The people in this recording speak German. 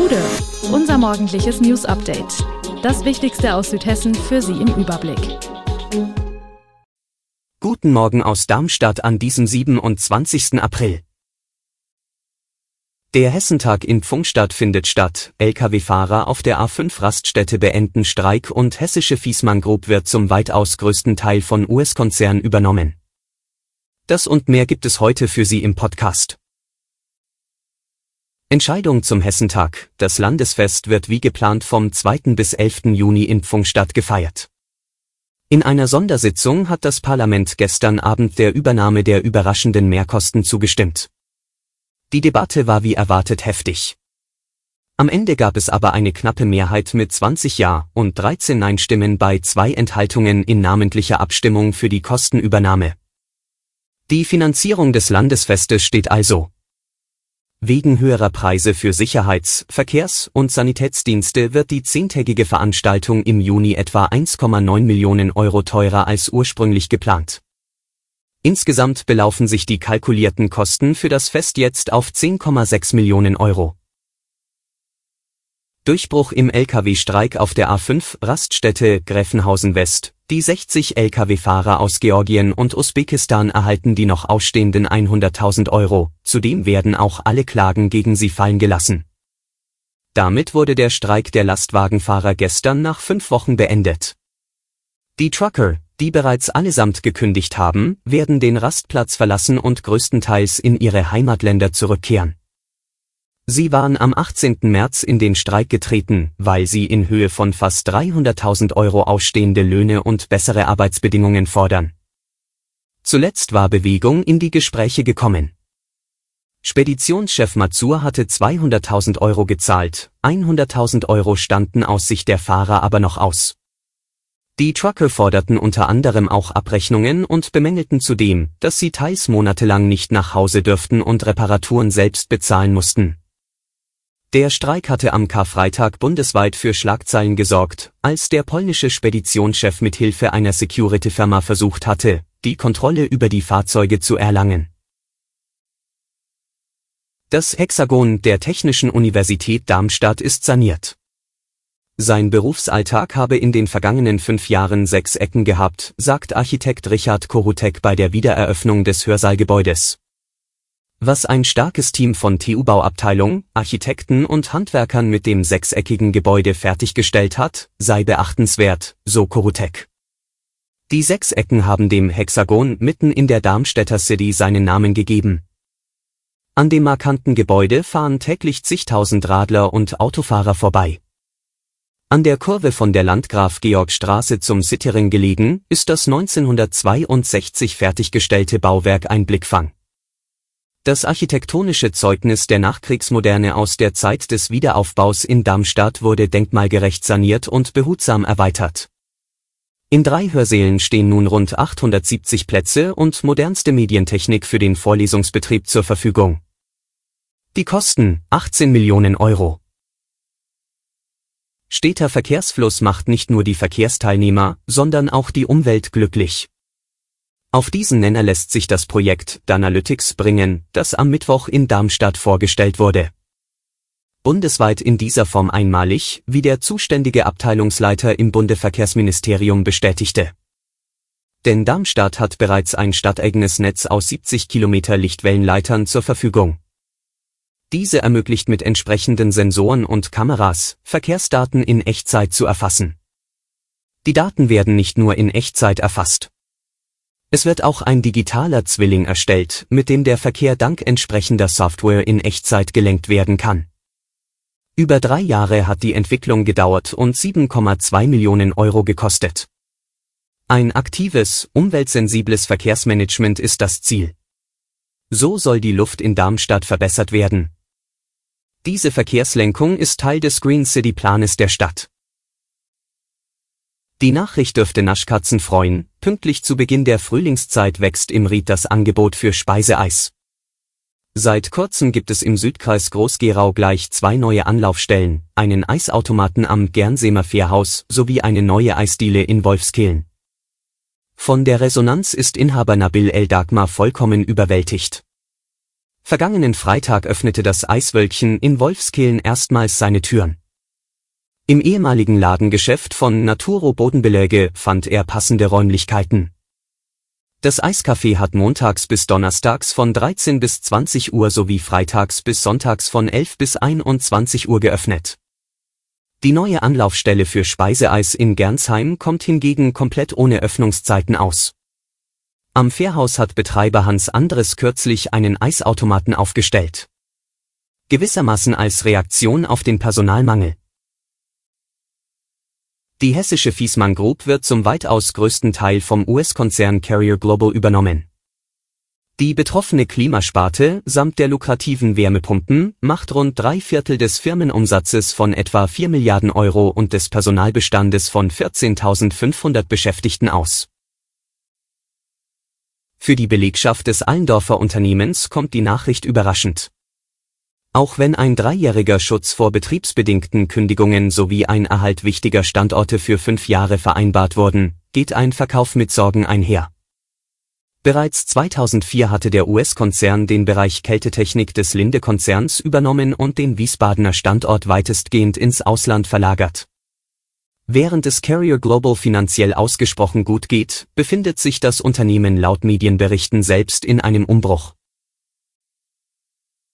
Gude, unser morgendliches News Update. Das Wichtigste aus Südhessen für Sie im Überblick. Guten Morgen aus Darmstadt an diesem 27. April. Der Hessentag in Pfungstadt findet statt. Lkw-Fahrer auf der A5-Raststätte beenden Streik und hessische Fiesmann Group wird zum weitaus größten Teil von US-Konzern übernommen. Das und mehr gibt es heute für Sie im Podcast. Entscheidung zum Hessentag. Das Landesfest wird wie geplant vom 2. bis 11. Juni in Pfungstadt gefeiert. In einer Sondersitzung hat das Parlament gestern Abend der Übernahme der überraschenden Mehrkosten zugestimmt. Die Debatte war wie erwartet heftig. Am Ende gab es aber eine knappe Mehrheit mit 20 Ja und 13 Nein-Stimmen bei zwei Enthaltungen in namentlicher Abstimmung für die Kostenübernahme. Die Finanzierung des Landesfestes steht also. Wegen höherer Preise für Sicherheits-, Verkehrs- und Sanitätsdienste wird die zehntägige Veranstaltung im Juni etwa 1,9 Millionen Euro teurer als ursprünglich geplant. Insgesamt belaufen sich die kalkulierten Kosten für das Fest jetzt auf 10,6 Millionen Euro. Durchbruch im Lkw-Streik auf der A5 Raststätte Gräfenhausen West. Die 60 Lkw-Fahrer aus Georgien und Usbekistan erhalten die noch ausstehenden 100.000 Euro, zudem werden auch alle Klagen gegen sie fallen gelassen. Damit wurde der Streik der Lastwagenfahrer gestern nach fünf Wochen beendet. Die Trucker, die bereits allesamt gekündigt haben, werden den Rastplatz verlassen und größtenteils in ihre Heimatländer zurückkehren. Sie waren am 18. März in den Streik getreten, weil sie in Höhe von fast 300.000 Euro ausstehende Löhne und bessere Arbeitsbedingungen fordern. Zuletzt war Bewegung in die Gespräche gekommen. Speditionschef Mazur hatte 200.000 Euro gezahlt, 100.000 Euro standen aus Sicht der Fahrer aber noch aus. Die Trucker forderten unter anderem auch Abrechnungen und bemängelten zudem, dass sie teils monatelang nicht nach Hause dürften und Reparaturen selbst bezahlen mussten. Der Streik hatte am Karfreitag bundesweit für Schlagzeilen gesorgt, als der polnische Speditionschef mit Hilfe einer Security-Firma versucht hatte, die Kontrolle über die Fahrzeuge zu erlangen. Das Hexagon der Technischen Universität Darmstadt ist saniert. Sein Berufsalltag habe in den vergangenen fünf Jahren sechs Ecken gehabt, sagt Architekt Richard Korutek bei der Wiedereröffnung des Hörsaalgebäudes. Was ein starkes Team von TU-Bauabteilung, Architekten und Handwerkern mit dem sechseckigen Gebäude fertiggestellt hat, sei beachtenswert, so Korutek. Die Sechsecken haben dem Hexagon mitten in der Darmstädter City seinen Namen gegeben. An dem markanten Gebäude fahren täglich zigtausend Radler und Autofahrer vorbei. An der Kurve von der Landgraf-Georg-Straße zum Sittering gelegen, ist das 1962 fertiggestellte Bauwerk ein Blickfang. Das architektonische Zeugnis der Nachkriegsmoderne aus der Zeit des Wiederaufbaus in Darmstadt wurde denkmalgerecht saniert und behutsam erweitert. In drei Hörsälen stehen nun rund 870 Plätze und modernste Medientechnik für den Vorlesungsbetrieb zur Verfügung. Die Kosten 18 Millionen Euro. Steter Verkehrsfluss macht nicht nur die Verkehrsteilnehmer, sondern auch die Umwelt glücklich. Auf diesen Nenner lässt sich das Projekt Danalytics bringen, das am Mittwoch in Darmstadt vorgestellt wurde. Bundesweit in dieser Form einmalig, wie der zuständige Abteilungsleiter im Bundeverkehrsministerium bestätigte. Denn Darmstadt hat bereits ein stadteigenes Netz aus 70 Kilometer Lichtwellenleitern zur Verfügung. Diese ermöglicht mit entsprechenden Sensoren und Kameras, Verkehrsdaten in Echtzeit zu erfassen. Die Daten werden nicht nur in Echtzeit erfasst, es wird auch ein digitaler Zwilling erstellt, mit dem der Verkehr dank entsprechender Software in Echtzeit gelenkt werden kann. Über drei Jahre hat die Entwicklung gedauert und 7,2 Millionen Euro gekostet. Ein aktives, umweltsensibles Verkehrsmanagement ist das Ziel. So soll die Luft in Darmstadt verbessert werden. Diese Verkehrslenkung ist Teil des Green City Planes der Stadt. Die Nachricht dürfte Naschkatzen freuen, pünktlich zu Beginn der Frühlingszeit wächst im Ried das Angebot für Speiseeis. Seit kurzem gibt es im Südkreis Groß-Gerau gleich zwei neue Anlaufstellen, einen Eisautomaten am Gernsemer Fährhaus sowie eine neue Eisdiele in Wolfskehlen. Von der Resonanz ist Inhaber Nabil El Dagmar vollkommen überwältigt. Vergangenen Freitag öffnete das Eiswölkchen in Wolfskehlen erstmals seine Türen. Im ehemaligen Ladengeschäft von Naturo Bodenbeläge fand er passende Räumlichkeiten. Das Eiscafé hat montags bis donnerstags von 13 bis 20 Uhr sowie freitags bis sonntags von 11 bis 21 Uhr geöffnet. Die neue Anlaufstelle für Speiseeis in Gernsheim kommt hingegen komplett ohne Öffnungszeiten aus. Am Fährhaus hat Betreiber Hans Andres kürzlich einen Eisautomaten aufgestellt. Gewissermaßen als Reaktion auf den Personalmangel. Die hessische Fiesmann Group wird zum weitaus größten Teil vom US-Konzern Carrier Global übernommen. Die betroffene Klimasparte samt der lukrativen Wärmepumpen macht rund drei Viertel des Firmenumsatzes von etwa 4 Milliarden Euro und des Personalbestandes von 14.500 Beschäftigten aus. Für die Belegschaft des Allendorfer Unternehmens kommt die Nachricht überraschend. Auch wenn ein dreijähriger Schutz vor betriebsbedingten Kündigungen sowie ein Erhalt wichtiger Standorte für fünf Jahre vereinbart wurden, geht ein Verkauf mit Sorgen einher. Bereits 2004 hatte der US-Konzern den Bereich Kältetechnik des Linde-Konzerns übernommen und den Wiesbadener Standort weitestgehend ins Ausland verlagert. Während es Carrier Global finanziell ausgesprochen gut geht, befindet sich das Unternehmen laut Medienberichten selbst in einem Umbruch.